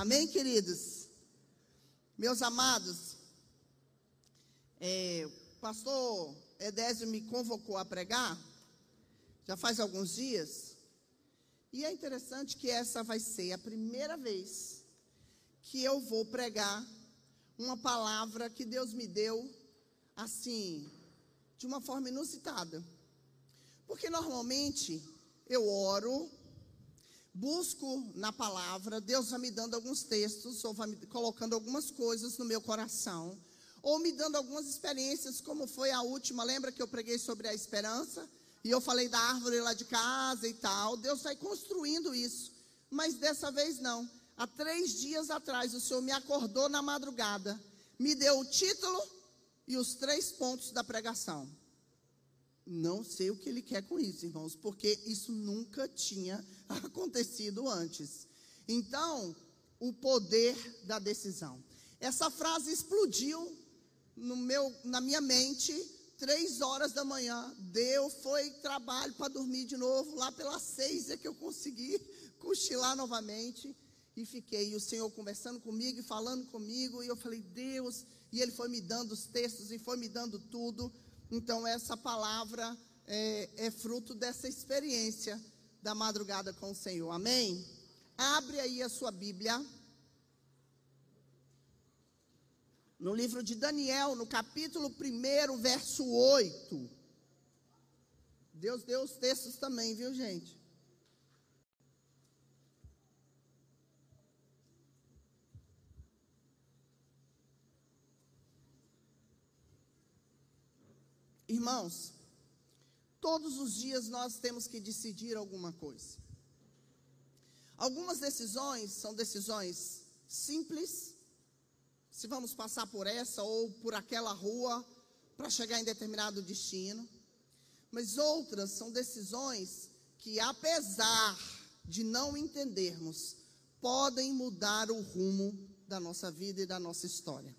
Amém, queridos? Meus amados, é, o pastor Edésio me convocou a pregar, já faz alguns dias, e é interessante que essa vai ser a primeira vez que eu vou pregar uma palavra que Deus me deu, assim, de uma forma inusitada. Porque normalmente eu oro, busco na palavra, Deus vai me dando alguns textos, ou vai me colocando algumas coisas no meu coração, ou me dando algumas experiências, como foi a última, lembra que eu preguei sobre a esperança? E eu falei da árvore lá de casa e tal. Deus vai construindo isso. Mas dessa vez não. Há três dias atrás, o Senhor me acordou na madrugada, me deu o título e os três pontos da pregação. Não sei o que ele quer com isso, irmãos, porque isso nunca tinha acontecido antes. Então, o poder da decisão. Essa frase explodiu no meu, na minha mente, três horas da manhã. Deu, foi trabalho para dormir de novo. Lá pelas seis é que eu consegui cochilar novamente. E fiquei, e o Senhor conversando comigo e falando comigo. E eu falei, Deus. E Ele foi me dando os textos e foi me dando tudo. Então, essa palavra é, é fruto dessa experiência da madrugada com o Senhor. Amém? Abre aí a sua Bíblia. No livro de Daniel, no capítulo 1, verso 8. Deus deu os textos também, viu, gente? Irmãos, todos os dias nós temos que decidir alguma coisa. Algumas decisões são decisões simples, se vamos passar por essa ou por aquela rua para chegar em determinado destino. Mas outras são decisões que, apesar de não entendermos, podem mudar o rumo da nossa vida e da nossa história.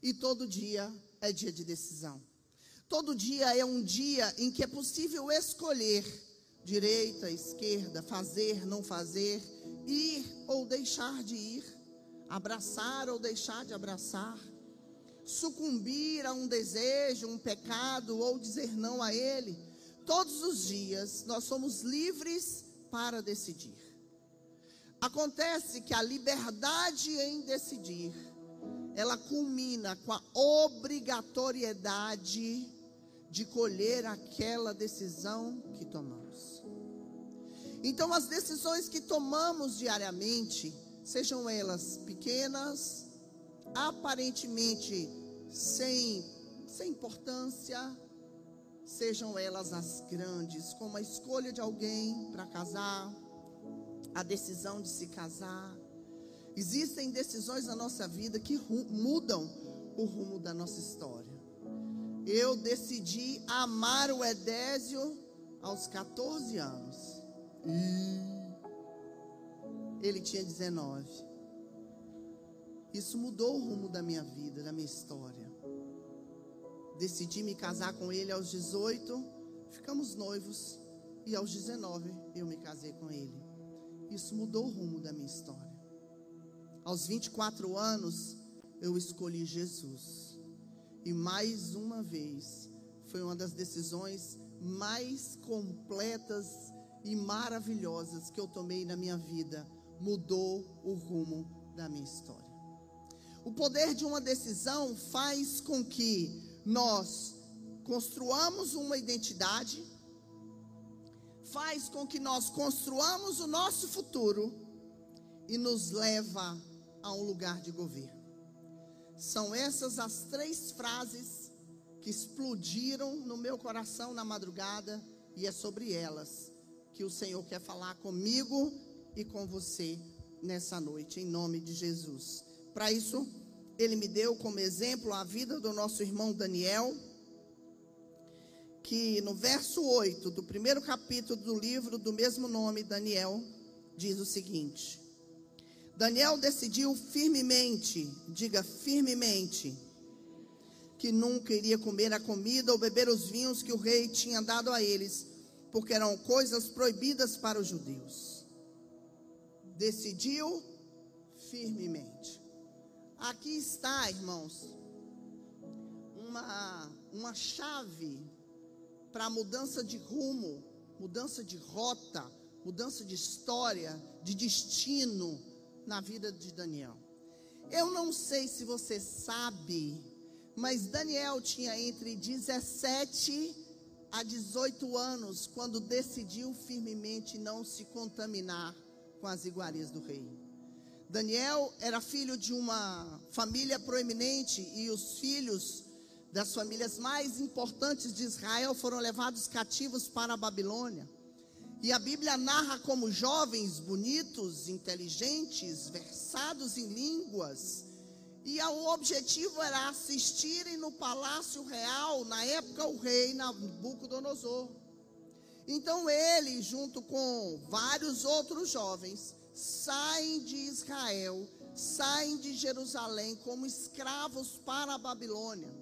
E todo dia é dia de decisão. Todo dia é um dia em que é possível escolher direita, esquerda, fazer, não fazer, ir ou deixar de ir abraçar ou deixar de abraçar, sucumbir a um desejo, um pecado ou dizer não a ele. Todos os dias nós somos livres para decidir. Acontece que a liberdade em decidir, ela culmina com a obrigatoriedade de colher aquela decisão que tomamos. Então, as decisões que tomamos diariamente, sejam elas pequenas, aparentemente sem, sem importância, sejam elas as grandes, como a escolha de alguém para casar, a decisão de se casar. Existem decisões na nossa vida que mudam o rumo da nossa história. Eu decidi amar o Edésio aos 14 anos. E ele tinha 19. Isso mudou o rumo da minha vida, da minha história. Decidi me casar com ele aos 18, ficamos noivos, e aos 19 eu me casei com ele. Isso mudou o rumo da minha história. Aos 24 anos, eu escolhi Jesus. E mais uma vez, foi uma das decisões mais completas e maravilhosas que eu tomei na minha vida mudou o rumo da minha história. O poder de uma decisão faz com que nós construamos uma identidade, faz com que nós construamos o nosso futuro e nos leva a um lugar de governo. São essas as três frases que explodiram no meu coração na madrugada e é sobre elas que o Senhor quer falar comigo e com você nessa noite, em nome de Jesus. Para isso, ele me deu como exemplo a vida do nosso irmão Daniel, que no verso 8 do primeiro capítulo do livro do mesmo nome, Daniel, diz o seguinte: Daniel decidiu firmemente, diga firmemente, que nunca iria comer a comida ou beber os vinhos que o rei tinha dado a eles, porque eram coisas proibidas para os judeus decidiu firmemente. Aqui está, irmãos, uma, uma chave para mudança de rumo, mudança de rota, mudança de história, de destino na vida de Daniel. Eu não sei se você sabe, mas Daniel tinha entre 17 a 18 anos quando decidiu firmemente não se contaminar com as iguarias do rei. Daniel era filho de uma família proeminente e os filhos das famílias mais importantes de Israel foram levados cativos para a Babilônia. E a Bíblia narra como jovens bonitos, inteligentes, versados em línguas. E o objetivo era assistirem no palácio real, na época o rei Nabucodonosor. Então ele, junto com vários outros jovens, saem de Israel, saem de Jerusalém como escravos para a Babilônia.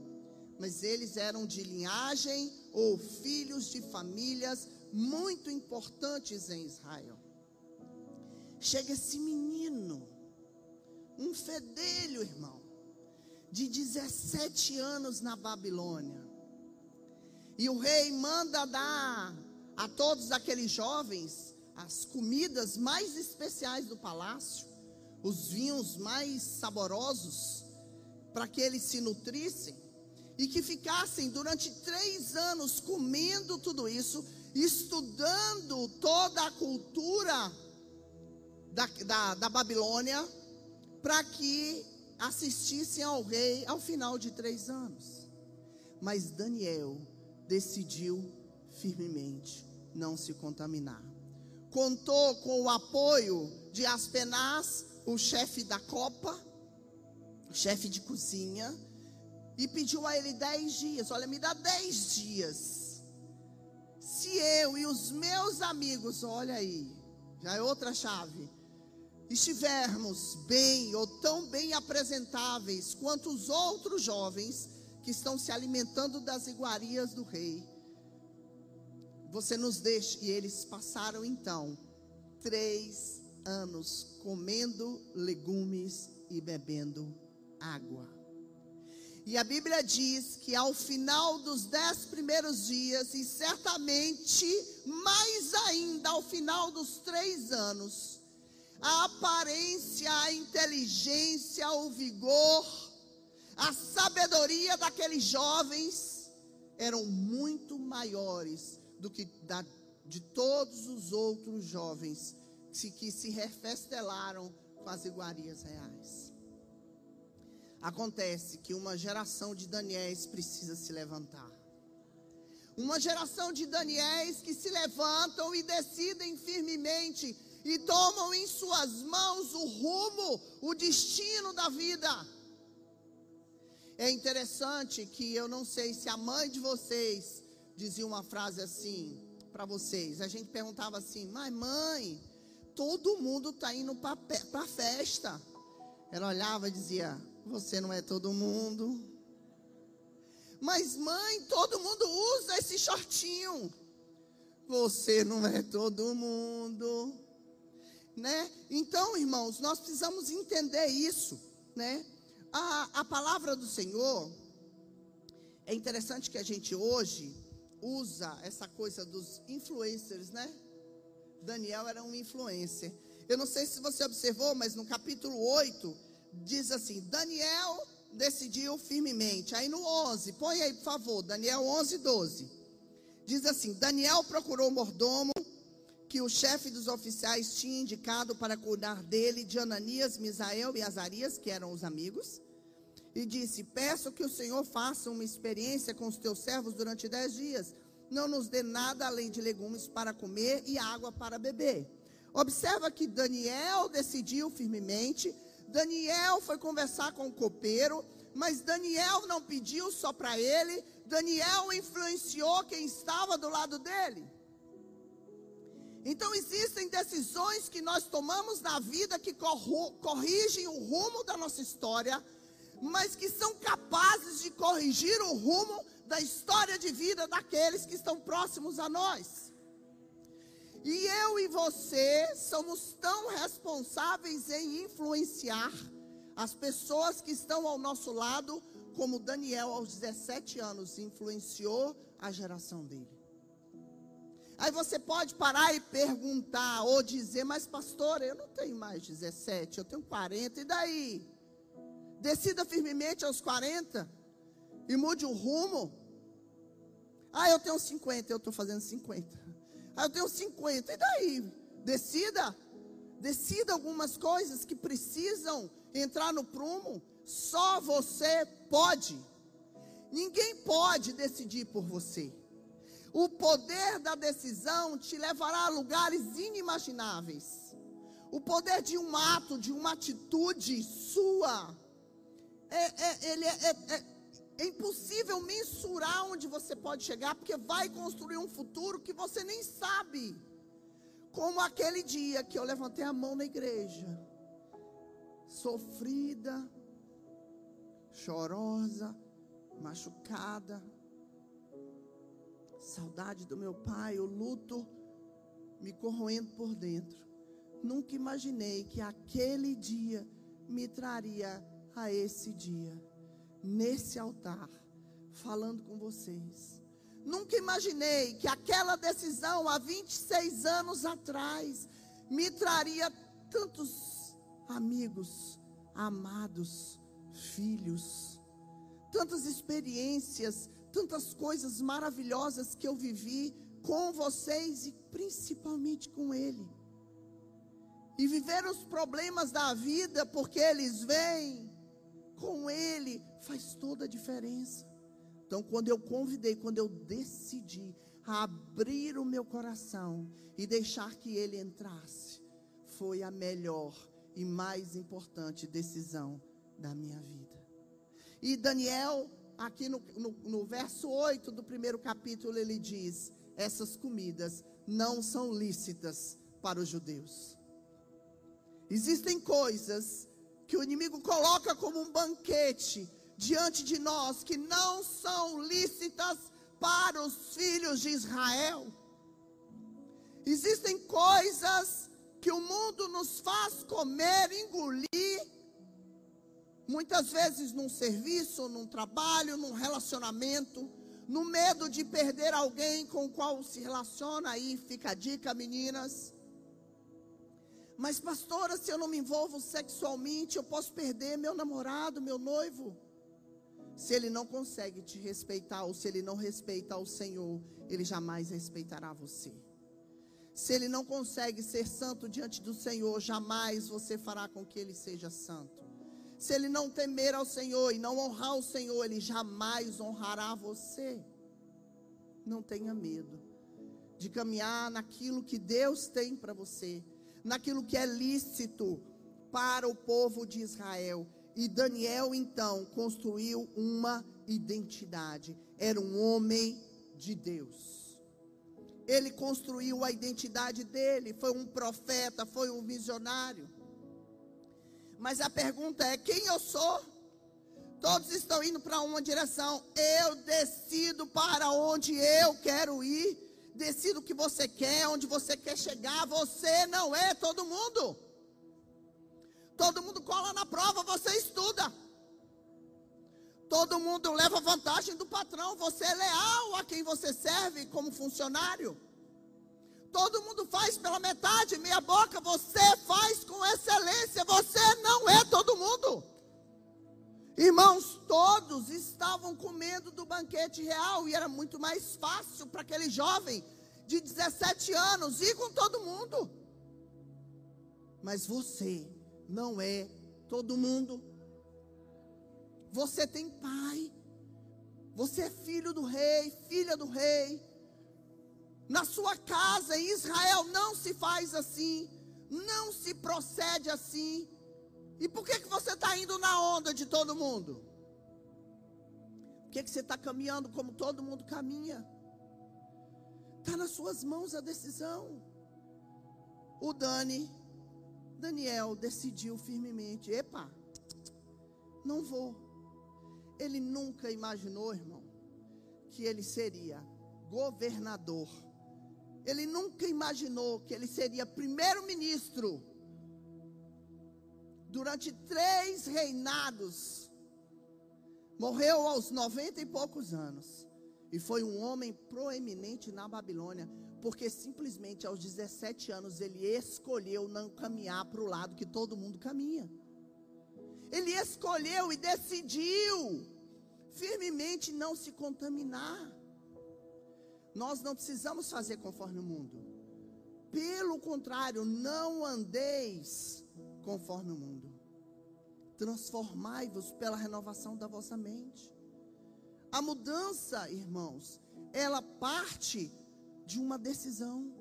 Mas eles eram de linhagem ou filhos de famílias muito importantes em Israel. Chega esse menino, um fedelho, irmão, de 17 anos na Babilônia. E o rei manda dar a todos aqueles jovens as comidas mais especiais do palácio, os vinhos mais saborosos, para que eles se nutrissem e que ficassem durante três anos comendo tudo isso estudando toda a cultura da, da, da Babilônia, para que assistissem ao rei ao final de três anos. Mas Daniel decidiu firmemente não se contaminar. Contou com o apoio de Aspenaz, o chefe da copa, chefe de cozinha, e pediu a ele dez dias. Olha, me dá dez dias se eu e os meus amigos, olha aí, já é outra chave, estivermos bem ou tão bem apresentáveis quanto os outros jovens que estão se alimentando das iguarias do rei, você nos deixa. E eles passaram então três anos comendo legumes e bebendo água. E a Bíblia diz que ao final dos dez primeiros dias, e certamente mais ainda ao final dos três anos, a aparência, a inteligência, o vigor, a sabedoria daqueles jovens eram muito maiores do que da, de todos os outros jovens que, que se refestelaram com as iguarias reais. Acontece que uma geração de Daniéis precisa se levantar. Uma geração de Daniéis que se levantam e decidem firmemente e tomam em suas mãos o rumo, o destino da vida. É interessante que eu não sei se a mãe de vocês dizia uma frase assim para vocês. A gente perguntava assim: "Mas mãe, todo mundo está indo para a festa". Ela olhava e dizia: você não é todo mundo. Mas, mãe, todo mundo usa esse shortinho. Você não é todo mundo. Né? Então, irmãos, nós precisamos entender isso. Né? A, a palavra do Senhor. É interessante que a gente hoje usa essa coisa dos influencers, né? Daniel era um influencer. Eu não sei se você observou, mas no capítulo 8 diz assim: Daniel decidiu firmemente. Aí no 11, põe aí por favor, Daniel 11, 12. Diz assim: Daniel procurou o mordomo que o chefe dos oficiais tinha indicado para cuidar dele, de Ananias, Misael e Azarias, que eram os amigos, e disse: Peço que o Senhor faça uma experiência com os teus servos durante dez dias. Não nos dê nada além de legumes para comer e água para beber. Observa que Daniel decidiu firmemente Daniel foi conversar com o copeiro, mas Daniel não pediu só para ele, Daniel influenciou quem estava do lado dele. Então existem decisões que nós tomamos na vida que corrigem o rumo da nossa história, mas que são capazes de corrigir o rumo da história de vida daqueles que estão próximos a nós. E eu e você somos tão responsáveis em influenciar as pessoas que estão ao nosso lado, como Daniel, aos 17 anos, influenciou a geração dele. Aí você pode parar e perguntar ou dizer, mas pastor, eu não tenho mais 17, eu tenho 40, e daí? Decida firmemente aos 40 e mude o rumo. Ah, eu tenho 50, eu estou fazendo 50. Ah, eu tenho 50, e daí? Decida. Decida algumas coisas que precisam entrar no prumo. Só você pode. Ninguém pode decidir por você. O poder da decisão te levará a lugares inimagináveis. O poder de um ato, de uma atitude sua, é, é, ele é, é, é impossível mensurar onde você pode chegar, porque vai construir um futuro que você nem sabe. Como aquele dia que eu levantei a mão na igreja, sofrida, chorosa, machucada, saudade do meu pai, o luto me corroendo por dentro. Nunca imaginei que aquele dia me traria a esse dia, nesse altar, falando com vocês. Nunca imaginei que aquela decisão há 26 anos atrás me traria tantos amigos, amados, filhos, tantas experiências, tantas coisas maravilhosas que eu vivi com vocês e principalmente com Ele. E viver os problemas da vida, porque eles vêm com Ele, faz toda a diferença. Então, quando eu convidei, quando eu decidi abrir o meu coração e deixar que Ele entrasse, foi a melhor e mais importante decisão da minha vida. E Daniel aqui no, no, no verso 8 do primeiro capítulo, ele diz: essas comidas não são lícitas para os judeus. Existem coisas que o inimigo coloca como um banquete diante de nós que não são lícitas para os filhos de Israel. Existem coisas que o mundo nos faz comer, engolir, Muitas vezes num serviço, num trabalho, num relacionamento, no medo de perder alguém com o qual se relaciona, aí fica a dica, meninas. Mas, pastora, se eu não me envolvo sexualmente, eu posso perder meu namorado, meu noivo. Se ele não consegue te respeitar, ou se ele não respeita o Senhor, ele jamais respeitará você. Se ele não consegue ser santo diante do Senhor, jamais você fará com que ele seja santo. Se ele não temer ao Senhor e não honrar o Senhor, ele jamais honrará você. Não tenha medo de caminhar naquilo que Deus tem para você, naquilo que é lícito para o povo de Israel. E Daniel então construiu uma identidade. Era um homem de Deus. Ele construiu a identidade dele, foi um profeta, foi um visionário. Mas a pergunta é: quem eu sou? Todos estão indo para uma direção. Eu decido para onde eu quero ir. Decido o que você quer, onde você quer chegar. Você não é todo mundo. Todo mundo cola na prova, você estuda. Todo mundo leva vantagem do patrão. Você é leal a quem você serve como funcionário. Todo mundo faz pela metade, meia boca. Você faz com excelência. Você não é todo mundo. Irmãos, todos estavam comendo do banquete real e era muito mais fácil para aquele jovem de 17 anos ir com todo mundo. Mas você não é todo mundo. Você tem pai. Você é filho do rei, filha do rei. Na sua casa em Israel não se faz assim, não se procede assim. E por que, que você está indo na onda de todo mundo? Por que, que você está caminhando como todo mundo caminha? Está nas suas mãos a decisão. O Dani, Daniel, decidiu firmemente: epa, não vou. Ele nunca imaginou, irmão, que ele seria governador Ele nunca imaginou que ele seria primeiro-ministro durante três reinados. Morreu aos noventa e poucos anos. E foi um homem proeminente na Babilônia, porque simplesmente aos 17 anos ele escolheu não caminhar para o lado que todo mundo caminha. Ele escolheu e decidiu firmemente não se contaminar. Nós não precisamos fazer conforme o mundo. Pelo contrário, não andeis conforme o mundo. Transformai-vos pela renovação da vossa mente. A mudança, irmãos, ela parte de uma decisão.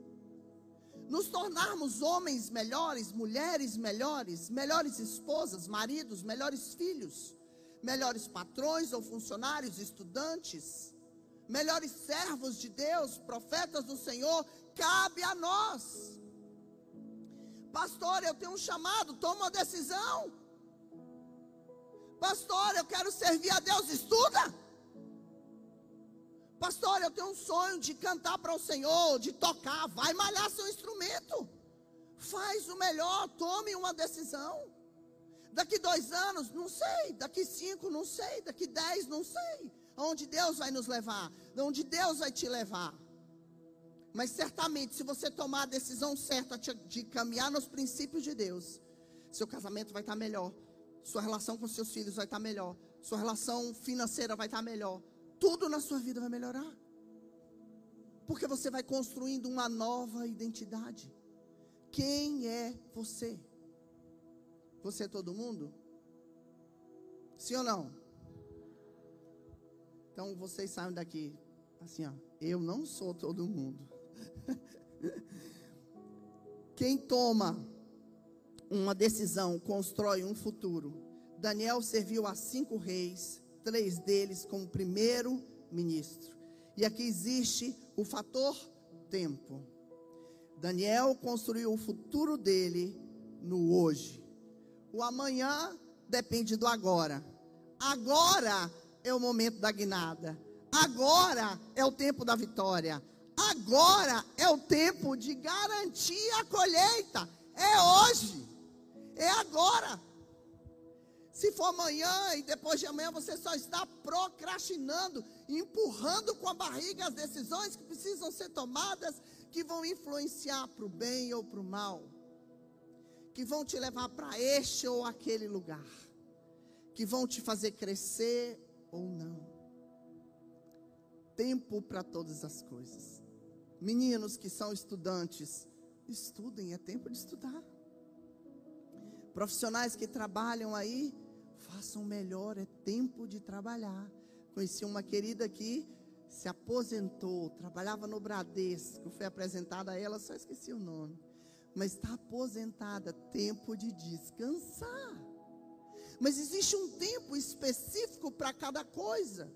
Nos tornarmos homens melhores, mulheres melhores, melhores esposas, maridos, melhores filhos, melhores patrões ou funcionários, estudantes, melhores servos de Deus, profetas do Senhor, cabe a nós. Pastor, eu tenho um chamado, toma uma decisão. Pastor, eu quero servir a Deus, estuda. Pastor, eu tenho um sonho de cantar para o Senhor, de tocar, vai malhar seu instrumento. Faz o melhor, tome uma decisão. Daqui dois anos, não sei. Daqui cinco, não sei. Daqui dez, não sei. Aonde Deus vai nos levar? Onde Deus vai te levar? Mas certamente, se você tomar a decisão certa de, caminhar nos princípios de Deus, seu casamento vai estar melhor. Sua relação com seus filhos vai estar melhor. Sua relação financeira vai estar melhor. Tudo na sua vida vai melhorar. Porque você vai construindo uma nova identidade. Quem é você? Você é todo mundo? Sim ou não? Então vocês saem daqui assim, ó. Eu não sou todo mundo. Quem toma uma decisão constrói um futuro. Daniel serviu a cinco reis, três deles como primeiro ministro. E aqui existe o fator tempo. Daniel construiu o futuro dele no hoje. O amanhã depende do agora. Agora é o momento da guinada. Agora é o tempo da vitória. Agora é o tempo de garantir a colheita. É hoje. É agora. Se for amanhã e depois de amanhã, você só está procrastinando, empurrando com a barriga as decisões que precisam ser tomadas, que vão influenciar para o bem ou para o mal que vão te levar para este ou aquele lugar, que vão te fazer crescer ou não. Tempo para todas as coisas. Meninos que são estudantes, estudem, é tempo de estudar. Profissionais que trabalham aí, façam melhor, é tempo de trabalhar. Conheci uma querida que se aposentou, trabalhava no Bradesco, foi apresentada a ela, só esqueci o nome mas está aposentada, tempo de descansar. Mas existe um tempo específico para cada coisa.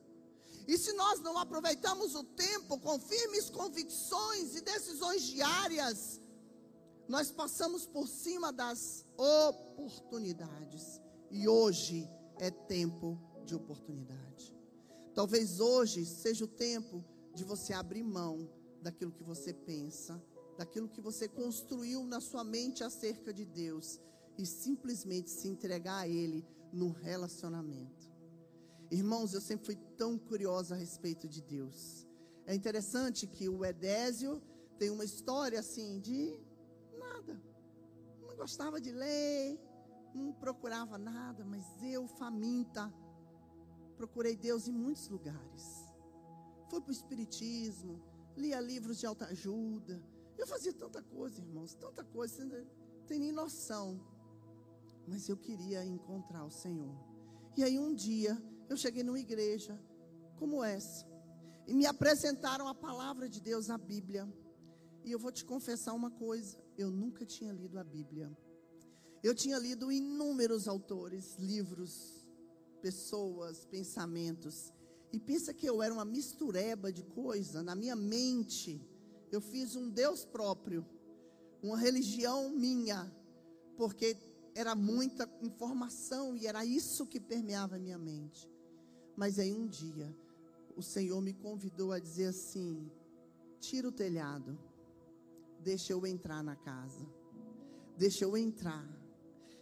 E se nós não aproveitamos o tempo com firmes convicções e decisões diárias, nós passamos por cima das oportunidades. E hoje é tempo de oportunidade. Talvez hoje seja o tempo de você abrir mão daquilo que você pensa daquilo que você construiu na sua mente acerca de Deus e simplesmente se entregar a Ele no relacionamento. Irmãos, eu sempre fui tão curiosa a respeito de Deus. É interessante que o Edésio tem uma história assim de nada. Não gostava de ler, não procurava nada, mas eu, faminta, procurei Deus em muitos lugares. Fui para o Espiritismo, lia livros de autoajuda, eu fazia tanta coisa, irmãos, tanta coisa, você não tem nem noção. Mas eu queria encontrar o Senhor. E aí um dia eu cheguei numa igreja como essa. E me apresentaram a palavra de Deus, a Bíblia. E eu vou te confessar uma coisa: eu nunca tinha lido a Bíblia. Eu tinha lido inúmeros autores, livros, pessoas, pensamentos. E pensa que eu era uma mistureba de coisa na minha mente eu fiz um Deus próprio, uma religião minha, porque era muita informação e era isso que permeava a minha mente. Mas aí um dia, o Senhor me convidou a dizer assim: tira o telhado, deixa eu entrar na casa. Deixa eu entrar.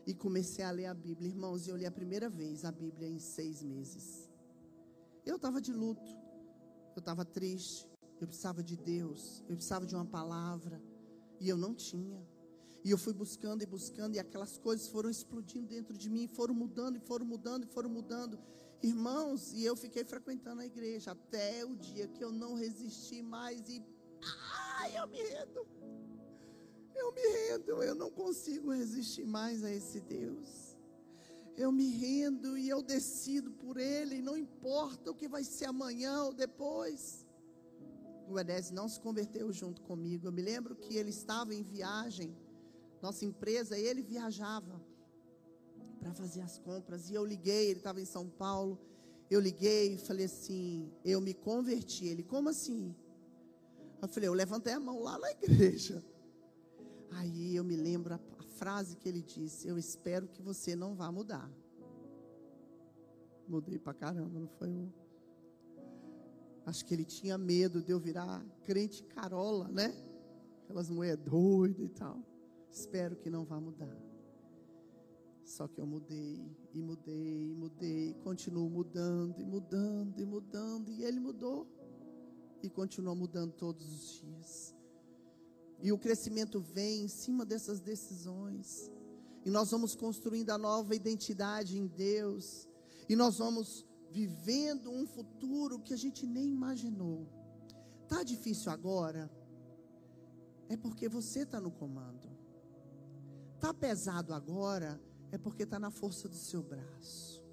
E comecei a ler a Bíblia. Irmãos, eu li a primeira vez a Bíblia em seis meses. Eu estava de luto. Eu estava triste. Eu precisava de Deus. Eu precisava de uma palavra. E eu não tinha. E eu fui buscando e buscando, e aquelas coisas foram explodindo dentro de mim, foram mudando, e foram mudando, e foram mudando. Irmãos, e eu fiquei frequentando a igreja até o dia que eu não resisti mais e. Ai, eu me rendo. Eu me rendo, eu não consigo resistir mais a esse Deus. Eu me rendo e eu decido por Ele, não importa o que vai ser amanhã ou depois. O Edésio não se converteu junto comigo. Eu me lembro que ele estava em viagem, nossa empresa, e ele viajava para fazer as compras. E eu liguei, ele estava em São Paulo. Eu liguei e falei assim: Eu me converti. Ele, como assim? Eu falei: Eu levantei a mão lá na igreja. Aí eu me lembro a, a frase que ele disse: Eu espero que você não vá mudar. Mudei pra caramba, não foi um. Acho que ele tinha medo de eu virar crente carola, né? Aquelas mulheres doidas e tal. Espero que não vá mudar. Só que eu mudei, e mudei, e mudei, continuo mudando, e mudando, e mudando, e ele mudou, e continua mudando todos os dias. E o crescimento vem em cima dessas decisões, e nós vamos construindo a nova identidade em Deus, e nós vamos vivendo um futuro que a gente nem imaginou. Tá difícil agora? É porque você está no comando. Tá pesado agora? É porque está na força do seu braço.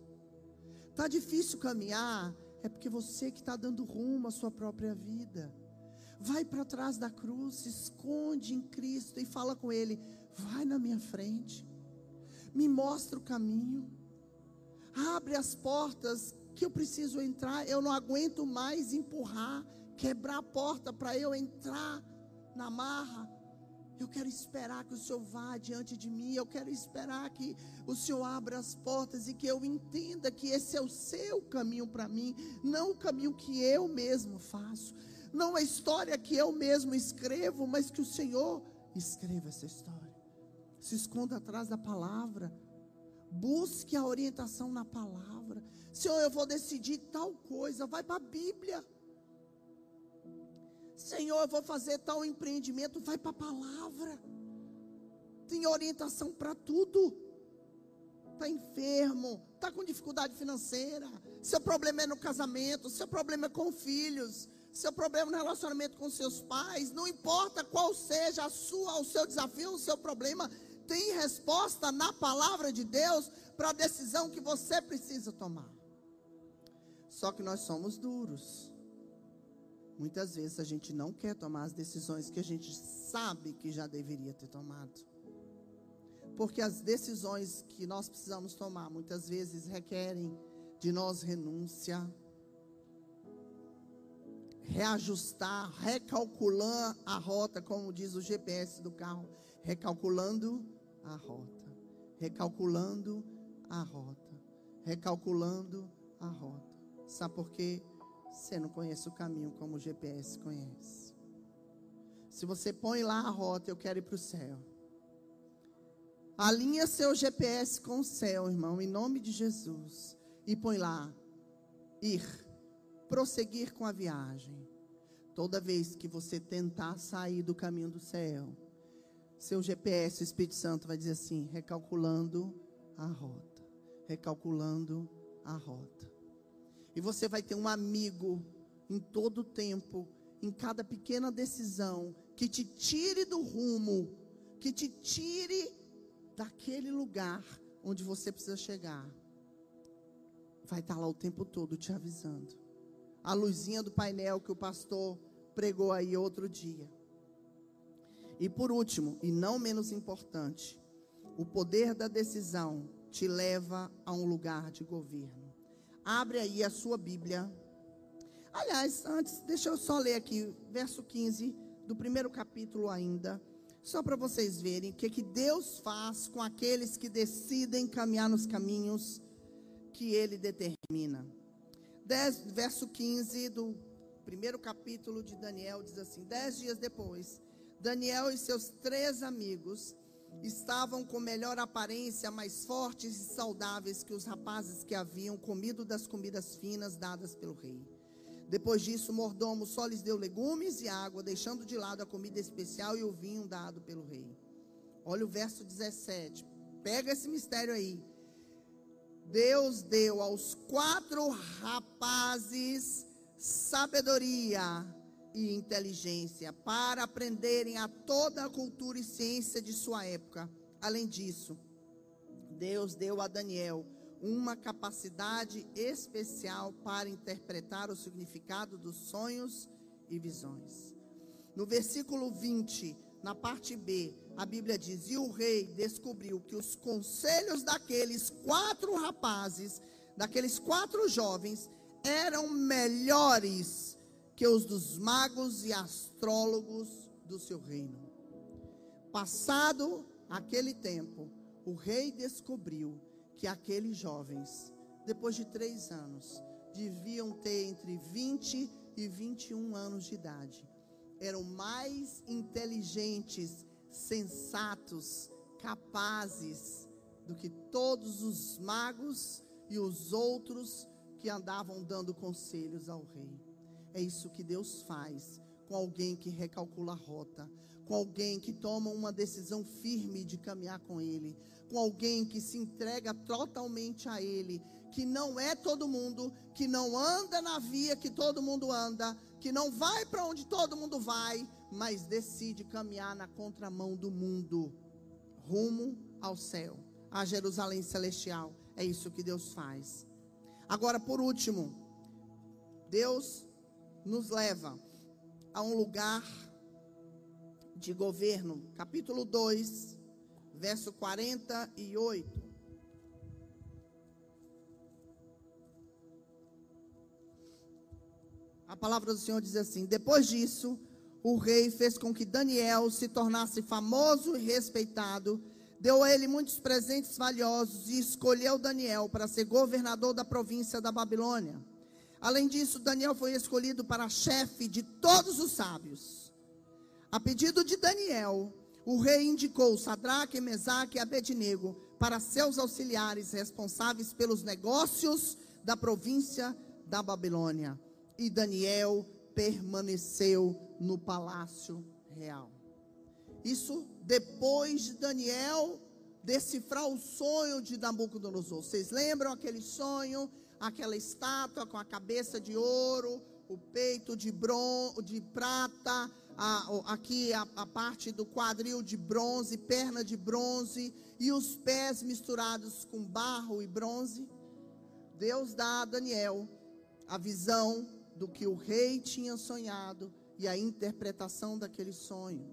Está difícil caminhar, é porque você que está dando rumo à sua própria vida. Vai para trás da cruz, se esconde em Cristo e fala com Ele: vai na minha frente, me mostra o caminho, abre as portas que eu preciso entrar. Eu não aguento mais empurrar, quebrar a porta para eu entrar na marra. Eu quero esperar que o Senhor vá diante de mim. Eu quero esperar que o Senhor abra as portas e que eu entenda que esse é o seu caminho para mim, não o caminho que eu mesmo faço, não a história que eu mesmo escrevo, mas que o Senhor escreva essa história. Se esconda atrás da palavra. Busque a orientação na palavra. Senhor, eu vou decidir tal coisa. Vai para a Bíblia. Senhor, eu vou fazer tal empreendimento, vai para a palavra. Tem orientação para tudo. Está enfermo, está com dificuldade financeira. Seu problema é no casamento, seu problema é com filhos, seu problema no relacionamento com seus pais. Não importa qual seja a sua, o seu desafio, o seu problema, tem resposta na palavra de Deus para a decisão que você precisa tomar. Só que nós somos duros. Muitas vezes a gente não quer tomar as decisões que a gente sabe que já deveria ter tomado. Porque as decisões que nós precisamos tomar muitas vezes requerem de nós renúncia, reajustar, recalcular a rota, como diz o GPS do carro, recalculando a rota, recalculando a rota, recalculando a rota. Sabe por quê? Você não conhece o caminho como o GPS conhece. Se você põe lá a rota, eu quero ir para o céu. Alinha seu GPS com o céu, irmão, em nome de Jesus. E põe lá, ir, prosseguir com a viagem. Toda vez que você tentar sair do caminho do céu, seu GPS, o Espírito Santo, vai dizer assim: recalculando a rota, recalculando a rota. E você vai ter um amigo em todo o tempo, em cada pequena decisão, que te tire do rumo, que te tire daquele lugar onde você precisa chegar. Vai estar lá o tempo todo te avisando. A luzinha do painel que o pastor pregou aí outro dia. E por último, e não menos importante, o poder da decisão te leva a um lugar de governo. Abre aí a sua Bíblia. Aliás, antes, deixa eu só ler aqui, verso 15 do primeiro capítulo ainda. Só para vocês verem o que, que Deus faz com aqueles que decidem caminhar nos caminhos que Ele determina. Dez, verso 15 do primeiro capítulo de Daniel diz assim: Dez dias depois, Daniel e seus três amigos estavam com melhor aparência, mais fortes e saudáveis que os rapazes que haviam comido das comidas finas dadas pelo rei. Depois disso, o mordomo só lhes deu legumes e água, deixando de lado a comida especial e o vinho dado pelo rei. Olha o verso 17. Pega esse mistério aí. Deus deu aos quatro rapazes sabedoria e inteligência para aprenderem a toda a cultura e ciência de sua época. Além disso, Deus deu a Daniel uma capacidade especial para interpretar o significado dos sonhos e visões. No versículo 20, na parte B, a Bíblia diz: E o rei descobriu que os conselhos daqueles quatro rapazes, daqueles quatro jovens, eram melhores que os dos magos e astrólogos do seu reino. Passado aquele tempo, o rei descobriu que aqueles jovens, depois de três anos, deviam ter entre 20 e 21 anos de idade. Eram mais inteligentes, sensatos, capazes do que todos os magos e os outros que andavam dando conselhos ao rei. É isso que Deus faz com alguém que recalcula a rota, com alguém que toma uma decisão firme de caminhar com Ele, com alguém que se entrega totalmente a Ele, que não é todo mundo, que não anda na via que todo mundo anda, que não vai para onde todo mundo vai, mas decide caminhar na contramão do mundo, rumo ao céu, a Jerusalém celestial. É isso que Deus faz. Agora, por último, Deus nos leva a um lugar de governo, capítulo 2, verso 48. A palavra do Senhor diz assim: Depois disso, o rei fez com que Daniel se tornasse famoso e respeitado, deu a ele muitos presentes valiosos e escolheu Daniel para ser governador da província da Babilônia. Além disso, Daniel foi escolhido para chefe de todos os sábios. A pedido de Daniel, o rei indicou Sadraque, Mesaque e Abednego para seus auxiliares responsáveis pelos negócios da província da Babilônia. E Daniel permaneceu no palácio real. Isso depois de Daniel decifrar o sonho de Nabucodonosor. Vocês lembram aquele sonho, aquela estátua com a cabeça de ouro, o peito de, bron de prata, a, aqui a, a parte do quadril de bronze, perna de bronze e os pés misturados com barro e bronze. Deus dá a Daniel a visão do que o rei tinha sonhado e a interpretação daquele sonho.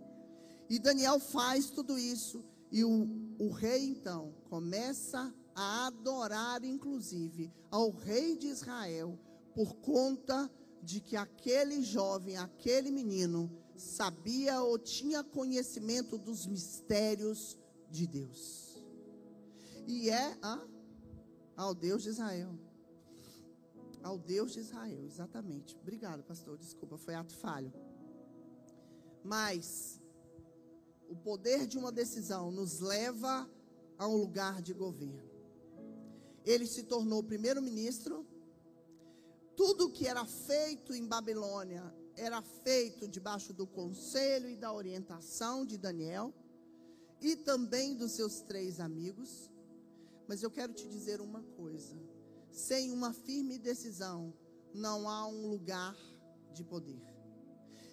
E Daniel faz tudo isso. E o, o rei então começa a adorar, inclusive, ao rei de Israel, por conta de que aquele jovem, aquele menino, sabia ou tinha conhecimento dos mistérios de Deus. E é a, ao Deus de Israel. Ao Deus de Israel, exatamente. Obrigado, pastor. Desculpa, foi ato falho. Mas o poder de uma decisão nos leva a um lugar de governo. Ele se tornou primeiro-ministro. Tudo que era feito em Babilônia era feito debaixo do conselho e da orientação de Daniel e também dos seus três amigos. Mas eu quero te dizer uma coisa: sem uma firme decisão, não há um lugar de poder.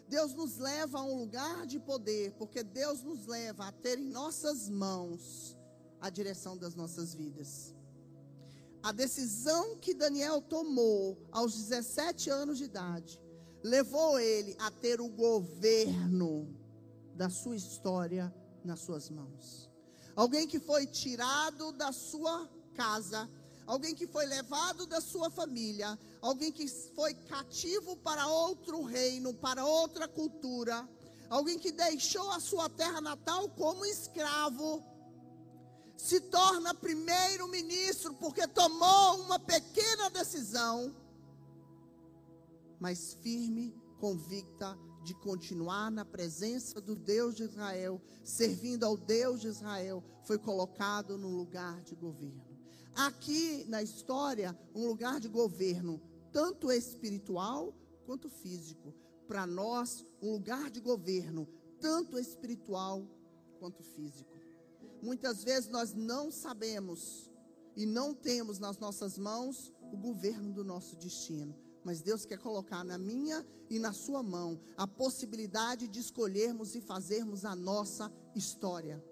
Deus nos leva a um lugar de poder, porque Deus nos leva a ter em nossas mãos a direção das nossas vidas. A decisão que Daniel tomou aos 17 anos de idade levou ele a ter o governo da sua história nas suas mãos. Alguém que foi tirado da sua casa, alguém que foi levado da sua família, alguém que foi cativo para outro reino, para outra cultura, alguém que deixou a sua terra natal como escravo, se torna primeiro-ministro porque tomou uma pequena decisão mas firme, convicta de continuar na presença do Deus de Israel, servindo ao Deus de Israel, foi colocado no lugar de governo. Aqui na história, um lugar de governo, tanto espiritual quanto físico. Para nós, um lugar de governo, tanto espiritual quanto físico. Muitas vezes nós não sabemos e não temos nas nossas mãos o governo do nosso destino mas Deus quer colocar na minha e na sua mão a possibilidade de escolhermos e fazermos a nossa história.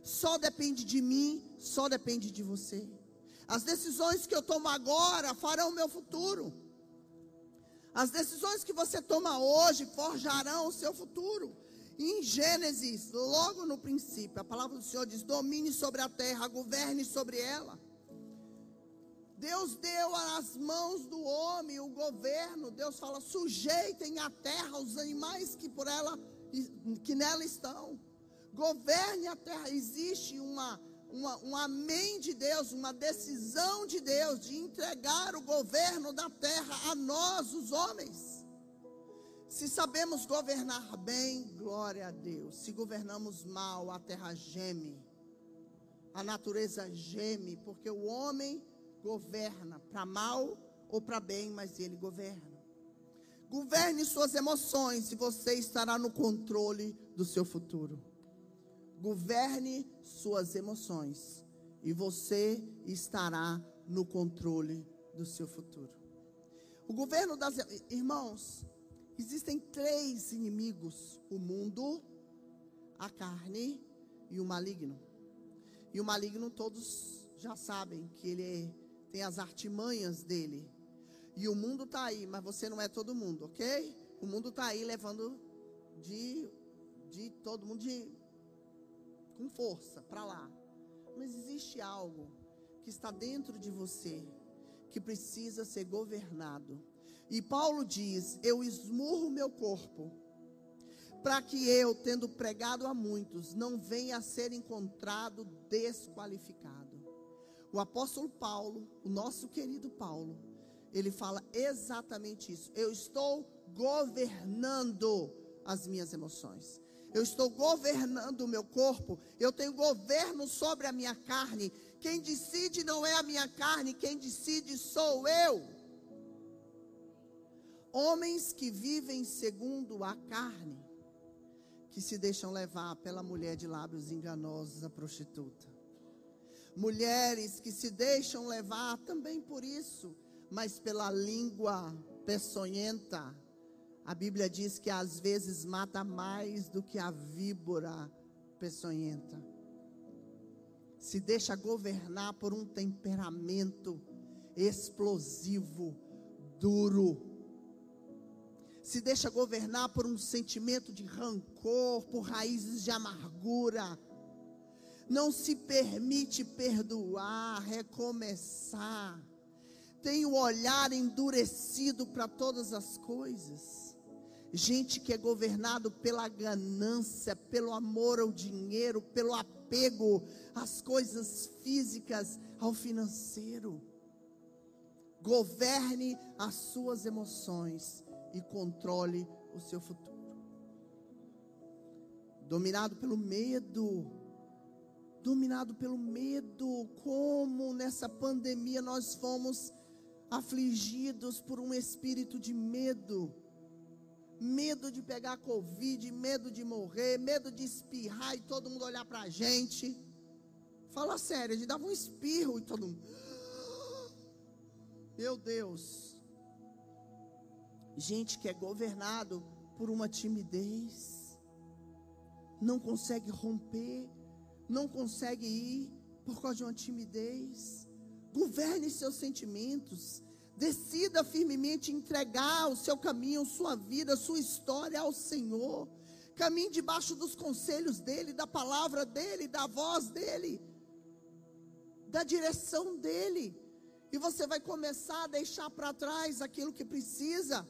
Só depende de mim, só depende de você. As decisões que eu tomo agora farão o meu futuro. As decisões que você toma hoje forjarão o seu futuro. Em Gênesis, logo no princípio, a palavra do Senhor diz: domine sobre a terra, governe sobre ela. Deus deu às mãos do homem o governo. Deus fala: sujeitem a terra os animais que por ela que nela estão. Governe a terra. Existe uma, uma, um amém de Deus, uma decisão de Deus de entregar o governo da terra a nós, os homens. Se sabemos governar bem, glória a Deus. Se governamos mal, a terra geme. A natureza geme, porque o homem governa para mal ou para bem, mas ele governa. Governe suas emoções e você estará no controle do seu futuro. Governe suas emoções e você estará no controle do seu futuro. O governo das irmãos, existem três inimigos: o mundo, a carne e o maligno. E o maligno todos já sabem que ele é tem as artimanhas dele. E o mundo está aí, mas você não é todo mundo, ok? O mundo está aí levando de, de todo mundo de, com força para lá. Mas existe algo que está dentro de você que precisa ser governado. E Paulo diz: Eu esmurro meu corpo, para que eu, tendo pregado a muitos, não venha a ser encontrado desqualificado. O apóstolo Paulo, o nosso querido Paulo, ele fala exatamente isso. Eu estou governando as minhas emoções. Eu estou governando o meu corpo. Eu tenho governo sobre a minha carne. Quem decide não é a minha carne, quem decide sou eu. Homens que vivem segundo a carne, que se deixam levar pela mulher de lábios enganosos, a prostituta mulheres que se deixam levar também por isso, mas pela língua peçonhenta. A Bíblia diz que às vezes mata mais do que a víbora peçonhenta. Se deixa governar por um temperamento explosivo, duro. Se deixa governar por um sentimento de rancor, por raízes de amargura não se permite perdoar, recomeçar, tem o olhar endurecido para todas as coisas. Gente que é governado pela ganância, pelo amor ao dinheiro, pelo apego às coisas físicas, ao financeiro. Governe as suas emoções e controle o seu futuro. Dominado pelo medo, dominado pelo medo, como nessa pandemia nós fomos afligidos por um espírito de medo. Medo de pegar Covid, medo de morrer, medo de espirrar e todo mundo olhar para a gente. Fala sério, a gente dava um espirro e todo mundo. Meu Deus. Gente que é governado por uma timidez, não consegue romper não consegue ir por causa de uma timidez. Governe seus sentimentos. Decida firmemente entregar o seu caminho, sua vida, sua história ao Senhor. Caminhe debaixo dos conselhos dEle, da palavra dEle, da voz dEle, da direção dEle. E você vai começar a deixar para trás aquilo que precisa.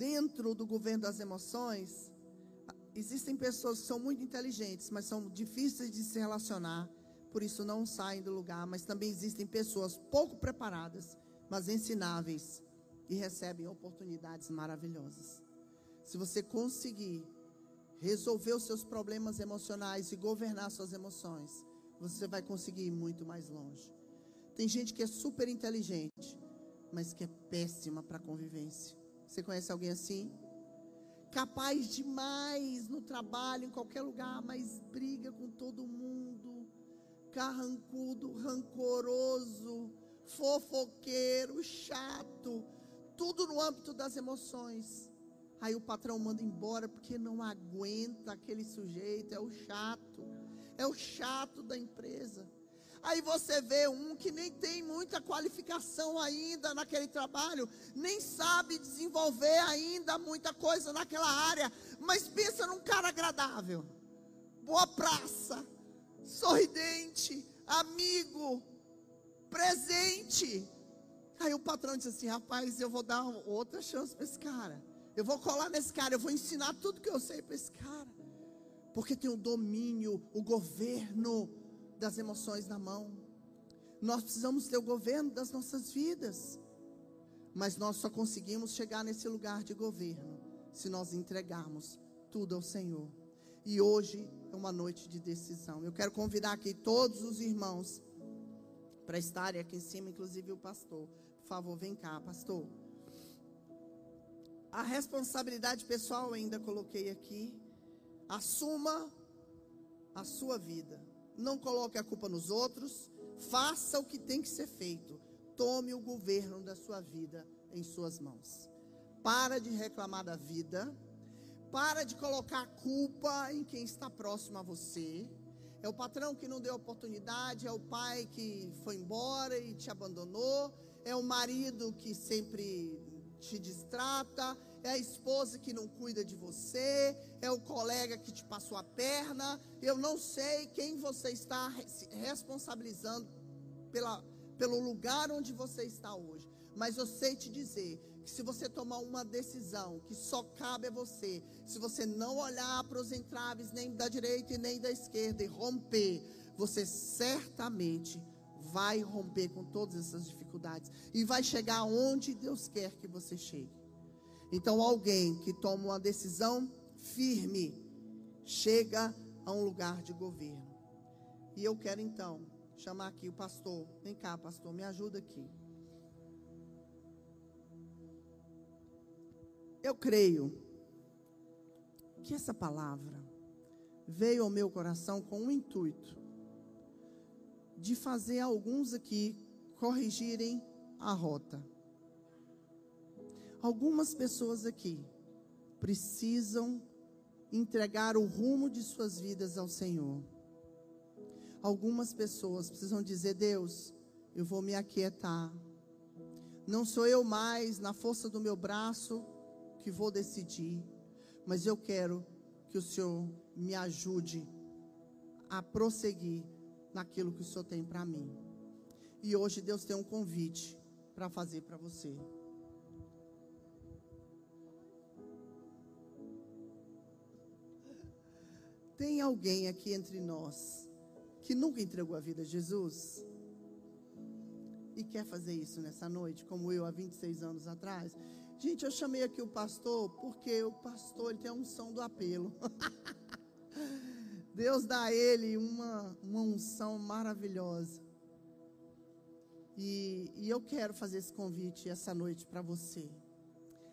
Dentro do governo das emoções, existem pessoas que são muito inteligentes, mas são difíceis de se relacionar, por isso não saem do lugar. Mas também existem pessoas pouco preparadas, mas ensináveis e recebem oportunidades maravilhosas. Se você conseguir resolver os seus problemas emocionais e governar suas emoções, você vai conseguir ir muito mais longe. Tem gente que é super inteligente, mas que é péssima para convivência. Você conhece alguém assim? Capaz demais no trabalho, em qualquer lugar, mas briga com todo mundo. Carrancudo, rancoroso, fofoqueiro, chato, tudo no âmbito das emoções. Aí o patrão manda embora porque não aguenta aquele sujeito, é o chato, é o chato da empresa. Aí você vê um que nem tem muita qualificação ainda naquele trabalho, nem sabe desenvolver ainda muita coisa naquela área, mas pensa num cara agradável, boa praça, sorridente, amigo, presente. Aí o patrão diz assim: rapaz, eu vou dar outra chance para esse cara. Eu vou colar nesse cara, eu vou ensinar tudo que eu sei para esse cara. Porque tem o domínio, o governo das emoções na mão. Nós precisamos ter o governo das nossas vidas. Mas nós só conseguimos chegar nesse lugar de governo se nós entregarmos tudo ao Senhor. E hoje é uma noite de decisão. Eu quero convidar aqui todos os irmãos para estarem aqui em cima, inclusive o pastor. Por favor, vem cá, pastor. A responsabilidade pessoal ainda coloquei aqui. Assuma a sua vida. Não coloque a culpa nos outros. Faça o que tem que ser feito. Tome o governo da sua vida em suas mãos. Para de reclamar da vida. Para de colocar a culpa em quem está próximo a você. É o patrão que não deu oportunidade, é o pai que foi embora e te abandonou, é o marido que sempre te distrata, é a esposa que não cuida de você, é o colega que te passou a perna. Eu não sei quem você está responsabilizando pela, pelo lugar onde você está hoje, mas eu sei te dizer que se você tomar uma decisão que só cabe a você, se você não olhar para os entraves nem da direita e nem da esquerda e romper, você certamente vai romper com todas essas dificuldades e vai chegar onde Deus quer que você chegue. Então, alguém que toma uma decisão firme chega a um lugar de governo. E eu quero então chamar aqui o pastor. Vem cá, pastor, me ajuda aqui. Eu creio que essa palavra veio ao meu coração com o intuito de fazer alguns aqui corrigirem a rota. Algumas pessoas aqui precisam entregar o rumo de suas vidas ao Senhor. Algumas pessoas precisam dizer: Deus, eu vou me aquietar. Não sou eu mais, na força do meu braço, que vou decidir, mas eu quero que o Senhor me ajude a prosseguir naquilo que o Senhor tem para mim. E hoje Deus tem um convite para fazer para você. Tem alguém aqui entre nós que nunca entregou a vida a Jesus? E quer fazer isso nessa noite, como eu há 26 anos atrás? Gente, eu chamei aqui o pastor porque o pastor tem a unção do apelo. Deus dá a ele uma, uma unção maravilhosa. E, e eu quero fazer esse convite essa noite para você.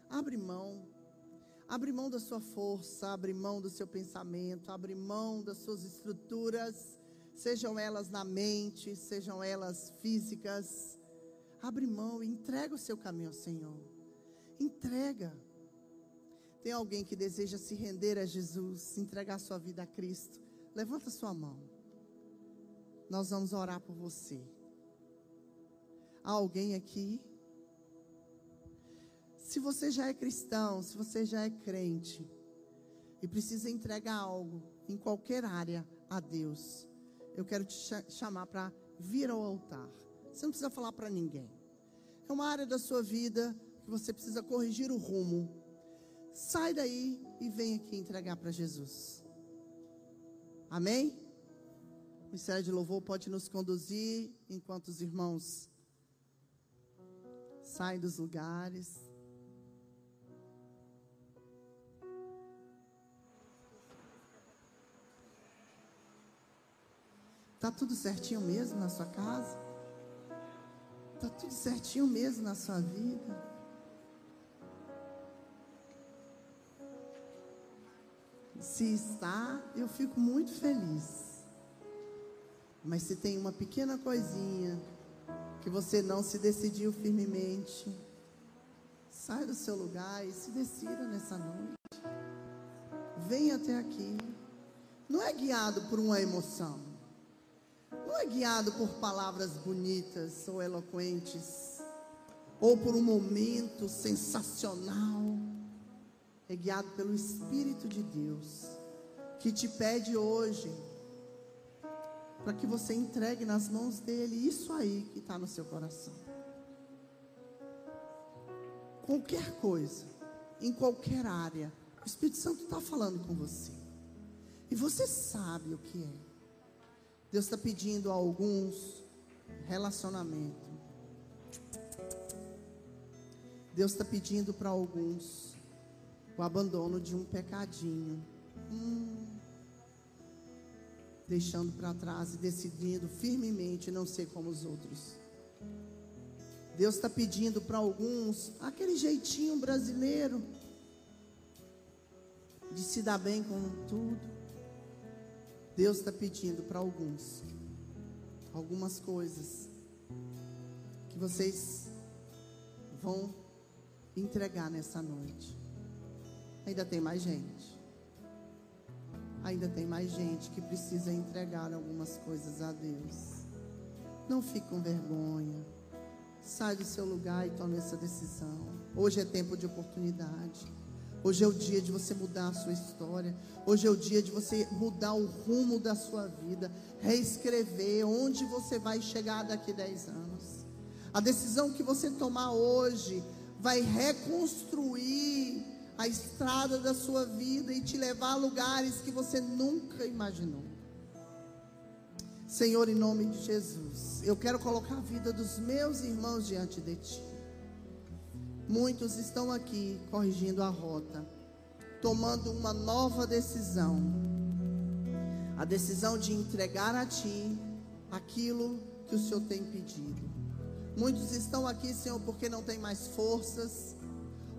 Abre mão Abre mão da sua força, abre mão do seu pensamento, abre mão das suas estruturas, sejam elas na mente, sejam elas físicas. Abre mão e entrega o seu caminho ao Senhor. Entrega. Tem alguém que deseja se render a Jesus, entregar sua vida a Cristo? Levanta sua mão. Nós vamos orar por você. Há alguém aqui? Se você já é cristão, se você já é crente e precisa entregar algo em qualquer área a Deus, eu quero te chamar para vir ao altar. Você não precisa falar para ninguém. É uma área da sua vida que você precisa corrigir o rumo. Sai daí e vem aqui entregar para Jesus. Amém? O Ministério de Louvor pode nos conduzir enquanto os irmãos saem dos lugares. Tá tudo certinho mesmo na sua casa? Tá tudo certinho mesmo na sua vida? Se está, eu fico muito feliz. Mas se tem uma pequena coisinha que você não se decidiu firmemente, sai do seu lugar e se decida nessa noite. Venha até aqui. Não é guiado por uma emoção. Não é guiado por palavras bonitas ou eloquentes. Ou por um momento sensacional. É guiado pelo Espírito de Deus. Que te pede hoje para que você entregue nas mãos dele isso aí que está no seu coração. Qualquer coisa, em qualquer área, o Espírito Santo está falando com você. E você sabe o que é. Deus está pedindo a alguns relacionamento. Deus está pedindo para alguns o abandono de um pecadinho. Hum deixando para trás e decidindo firmemente não ser como os outros. Deus está pedindo para alguns aquele jeitinho brasileiro de se dar bem com tudo. Deus está pedindo para alguns algumas coisas que vocês vão entregar nessa noite. Ainda tem mais gente ainda tem mais gente que precisa entregar algumas coisas a Deus. Não fique com vergonha. Sai do seu lugar e tome essa decisão. Hoje é tempo de oportunidade. Hoje é o dia de você mudar a sua história. Hoje é o dia de você mudar o rumo da sua vida. Reescrever onde você vai chegar daqui 10 anos. A decisão que você tomar hoje vai reconstruir a estrada da sua vida e te levar a lugares que você nunca imaginou. Senhor, em nome de Jesus, eu quero colocar a vida dos meus irmãos diante de Ti. Muitos estão aqui corrigindo a rota, tomando uma nova decisão. A decisão de entregar a Ti aquilo que o Senhor tem pedido. Muitos estão aqui, Senhor, porque não tem mais forças,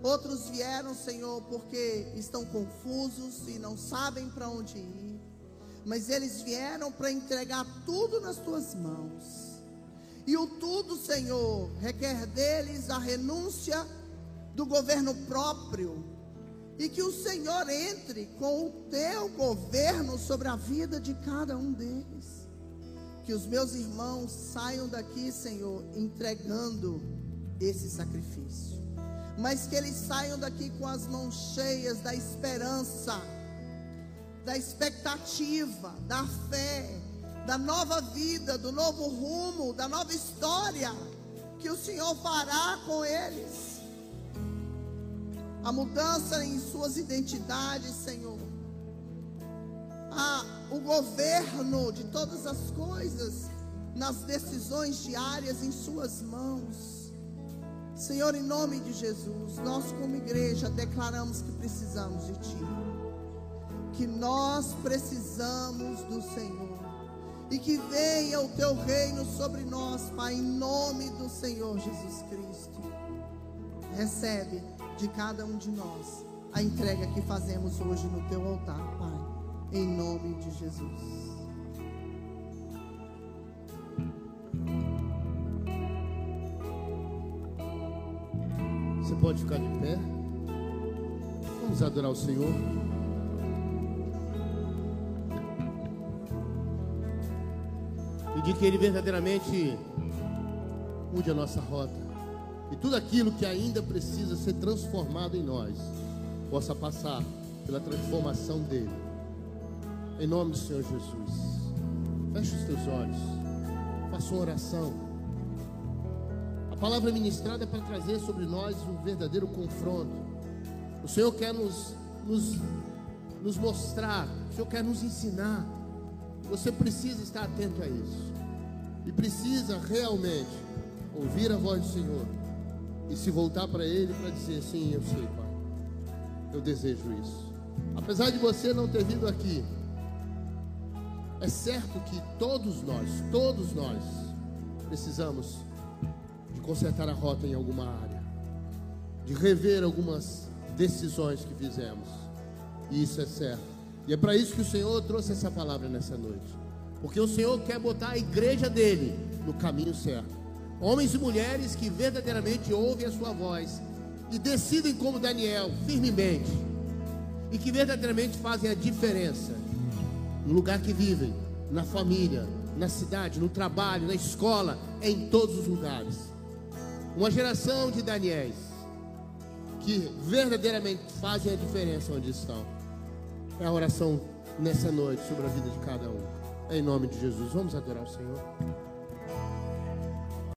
Outros vieram, Senhor, porque estão confusos e não sabem para onde ir. Mas eles vieram para entregar tudo nas tuas mãos. E o tudo, Senhor, requer deles a renúncia do governo próprio. E que o Senhor entre com o teu governo sobre a vida de cada um deles. Que os meus irmãos saiam daqui, Senhor, entregando esse sacrifício mas que eles saiam daqui com as mãos cheias da esperança, da expectativa, da fé, da nova vida, do novo rumo, da nova história que o Senhor fará com eles. A mudança em suas identidades, Senhor. A, o governo de todas as coisas nas decisões diárias em suas mãos. Senhor, em nome de Jesus, nós como igreja declaramos que precisamos de Ti. Que nós precisamos do Senhor. E que venha o Teu reino sobre nós, Pai, em nome do Senhor Jesus Cristo. Recebe de cada um de nós a entrega que fazemos hoje no Teu altar, Pai. Em nome de Jesus. pode ficar de pé. Vamos adorar o Senhor. Pedir que Ele verdadeiramente mude a nossa rota. E tudo aquilo que ainda precisa ser transformado em nós, possa passar pela transformação dele. Em nome do Senhor Jesus. Feche os teus olhos. Faça uma oração palavra ministrada é para trazer sobre nós um verdadeiro confronto. O Senhor quer nos, nos, nos mostrar, o Senhor quer nos ensinar. Você precisa estar atento a isso. E precisa realmente ouvir a voz do Senhor e se voltar para Ele para dizer: Sim, eu sei, Pai. Eu desejo isso. Apesar de você não ter vindo aqui, É certo que todos nós, todos nós, precisamos de consertar a rota em alguma área, de rever algumas decisões que fizemos. E isso é certo. E é para isso que o Senhor trouxe essa palavra nessa noite. Porque o Senhor quer botar a igreja dele no caminho certo. Homens e mulheres que verdadeiramente ouvem a sua voz e decidem como Daniel, firmemente, e que verdadeiramente fazem a diferença no lugar que vivem, na família, na cidade, no trabalho, na escola, em todos os lugares. Uma geração de Daniéis que verdadeiramente fazem a diferença onde estão. É a oração nessa noite sobre a vida de cada um. Em nome de Jesus, vamos adorar o Senhor.